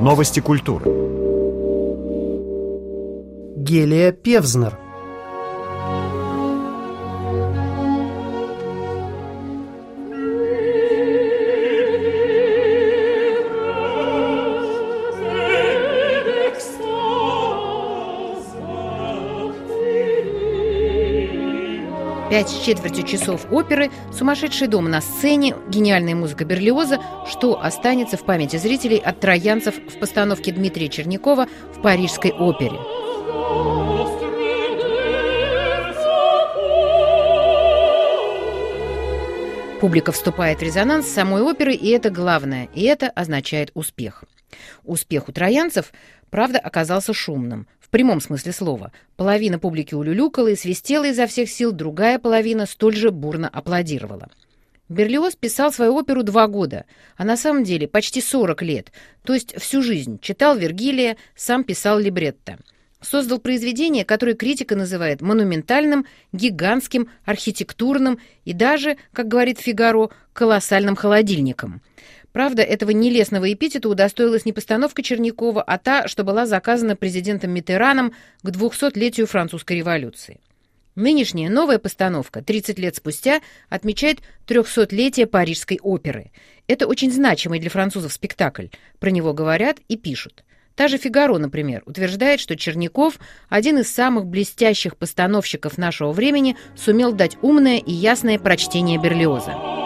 Новости культуры. Гелия Певзнер. Пять с четвертью часов оперы, сумасшедший дом на сцене, гениальная музыка Берлиоза, что останется в памяти зрителей от троянцев в постановке Дмитрия Чернякова в Парижской опере. Публика вступает в резонанс с самой оперы, и это главное, и это означает успех. Успех у троянцев, правда, оказался шумным. Прямом смысле слова. Половина публики улюлюкала и свистела изо всех сил, другая половина столь же бурно аплодировала. Берлиоз писал свою оперу два года, а на самом деле почти 40 лет, то есть всю жизнь. Читал Вергилия, сам писал либретто. Создал произведение, которое критика называет монументальным, гигантским, архитектурным и даже, как говорит Фигаро, колоссальным холодильником – Правда, этого нелестного эпитета удостоилась не постановка Чернякова, а та, что была заказана президентом Митераном к 200-летию французской революции. Нынешняя новая постановка, 30 лет спустя, отмечает 300-летие Парижской оперы. Это очень значимый для французов спектакль. Про него говорят и пишут. Та же «Фигаро», например, утверждает, что Черняков, один из самых блестящих постановщиков нашего времени, сумел дать умное и ясное прочтение Берлиоза.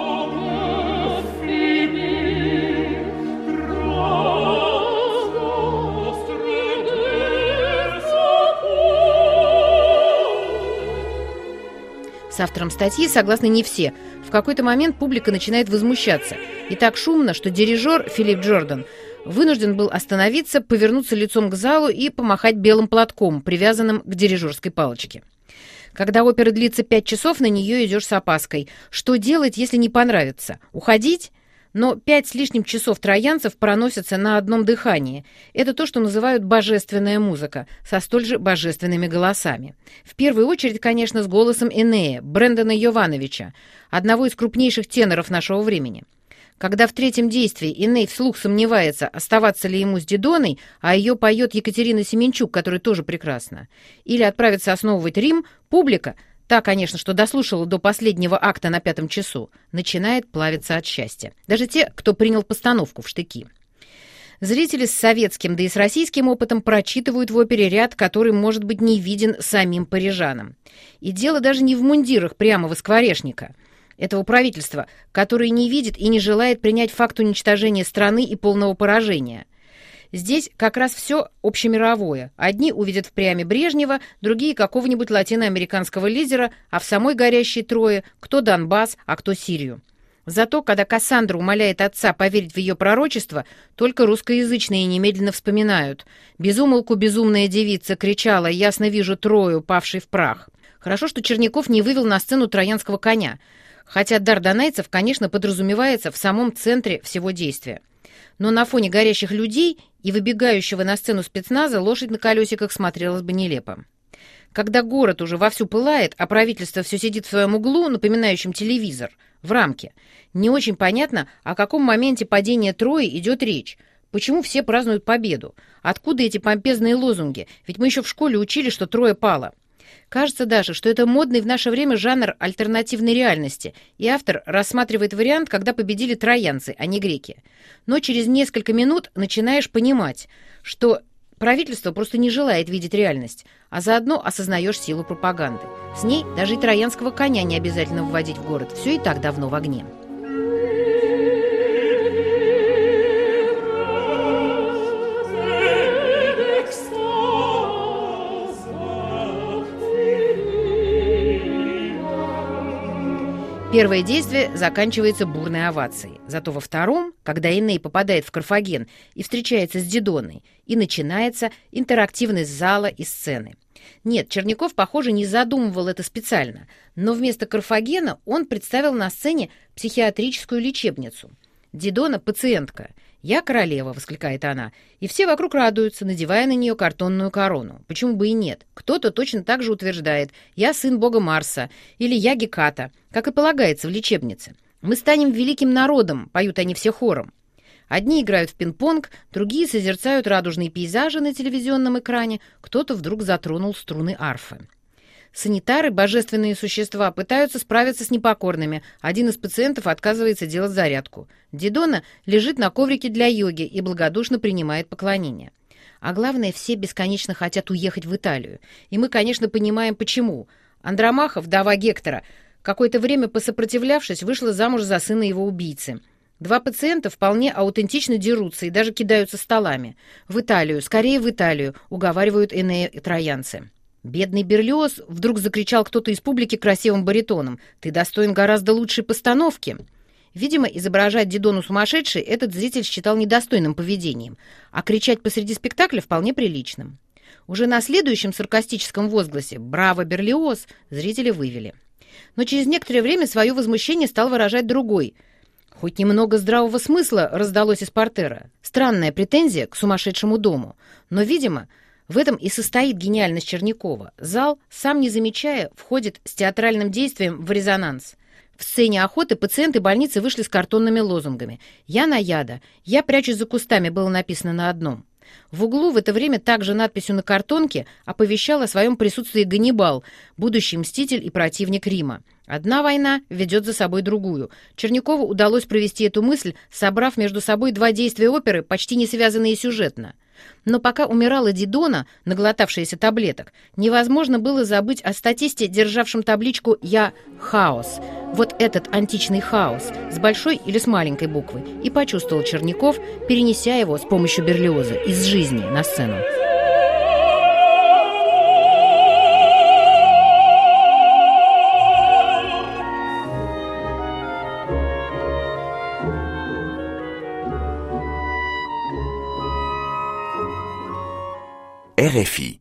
С автором статьи согласны не все. В какой-то момент публика начинает возмущаться. И так шумно, что дирижер Филипп Джордан вынужден был остановиться, повернуться лицом к залу и помахать белым платком, привязанным к дирижерской палочке. Когда опера длится пять часов, на нее идешь с опаской. Что делать, если не понравится? Уходить? Но пять с лишним часов троянцев проносятся на одном дыхании. Это то, что называют божественная музыка, со столь же божественными голосами. В первую очередь, конечно, с голосом Энея, Брэндона Йовановича, одного из крупнейших теноров нашего времени. Когда в третьем действии Иней вслух сомневается, оставаться ли ему с Дидоной, а ее поет Екатерина Семенчук, которая тоже прекрасна, или отправиться основывать Рим, публика — Та, конечно, что дослушала до последнего акта на пятом часу, начинает плавиться от счастья. Даже те, кто принял постановку в штыки. Зрители с советским, да и с российским опытом прочитывают в опере ряд, который, может быть, не виден самим парижанам. И дело даже не в мундирах прямого скворечника этого правительства, которое не видит и не желает принять факт уничтожения страны и полного поражения. Здесь как раз все общемировое. Одни увидят в пряме Брежнева, другие какого-нибудь латиноамериканского лидера, а в самой горящей трое кто Донбасс, а кто Сирию. Зато, когда Кассандра умоляет отца поверить в ее пророчество, только русскоязычные немедленно вспоминают. «Безумолку безумная девица кричала, ясно вижу Трою, павший в прах». Хорошо, что Черняков не вывел на сцену троянского коня, хотя дар донайцев, конечно, подразумевается в самом центре всего действия. Но на фоне горящих людей и выбегающего на сцену спецназа лошадь на колесиках смотрелась бы нелепо. Когда город уже вовсю пылает, а правительство все сидит в своем углу, напоминающем телевизор, в рамке, не очень понятно, о каком моменте падения Трои идет речь. Почему все празднуют победу? Откуда эти помпезные лозунги? Ведь мы еще в школе учили, что Троя пала. Кажется даже, что это модный в наше время жанр альтернативной реальности, и автор рассматривает вариант, когда победили троянцы, а не греки. Но через несколько минут начинаешь понимать, что правительство просто не желает видеть реальность, а заодно осознаешь силу пропаганды. С ней даже и троянского коня не обязательно вводить в город, все и так давно в огне. Первое действие заканчивается бурной овацией. Зато во втором, когда Эней попадает в Карфаген и встречается с Дидоной, и начинается интерактивность зала и сцены. Нет, Черняков, похоже, не задумывал это специально, но вместо Карфагена он представил на сцене психиатрическую лечебницу. Дидона – пациентка – «Я королева!» — воскликает она. И все вокруг радуются, надевая на нее картонную корону. Почему бы и нет? Кто-то точно так же утверждает «Я сын бога Марса» или «Я Геката», как и полагается в лечебнице. «Мы станем великим народом», — поют они все хором. Одни играют в пинг-понг, другие созерцают радужные пейзажи на телевизионном экране, кто-то вдруг затронул струны арфы. Санитары, божественные существа, пытаются справиться с непокорными. Один из пациентов отказывается делать зарядку. Дидона лежит на коврике для йоги и благодушно принимает поклонение. А главное, все бесконечно хотят уехать в Италию. И мы, конечно, понимаем, почему. Андромаха, вдова Гектора, какое-то время посопротивлявшись, вышла замуж за сына его убийцы. Два пациента вполне аутентично дерутся и даже кидаются столами. В Италию, скорее в Италию, уговаривают иные троянцы. «Бедный Берлиоз!» — вдруг закричал кто-то из публики красивым баритоном. «Ты достоин гораздо лучшей постановки!» Видимо, изображать Дидону сумасшедшей этот зритель считал недостойным поведением, а кричать посреди спектакля вполне приличным. Уже на следующем саркастическом возгласе «Браво, Берлиоз!» зрители вывели. Но через некоторое время свое возмущение стал выражать другой. Хоть немного здравого смысла раздалось из портера. Странная претензия к сумасшедшему дому. Но, видимо, в этом и состоит гениальность Чернякова. Зал, сам не замечая, входит с театральным действием в резонанс. В сцене охоты пациенты больницы вышли с картонными лозунгами. «Я на яда», «Я прячусь за кустами» было написано на одном. В углу в это время также надписью на картонке оповещал о своем присутствии Ганнибал, будущий мститель и противник Рима. Одна война ведет за собой другую. Чернякову удалось провести эту мысль, собрав между собой два действия оперы, почти не связанные сюжетно. Но пока умирала Дидона, наглотавшаяся таблеток, невозможно было забыть о статисте, державшем табличку «Я хаос». Вот этот античный хаос, с большой или с маленькой буквы, и почувствовал Черняков, перенеся его с помощью Берлиоза из жизни на сцену. RFI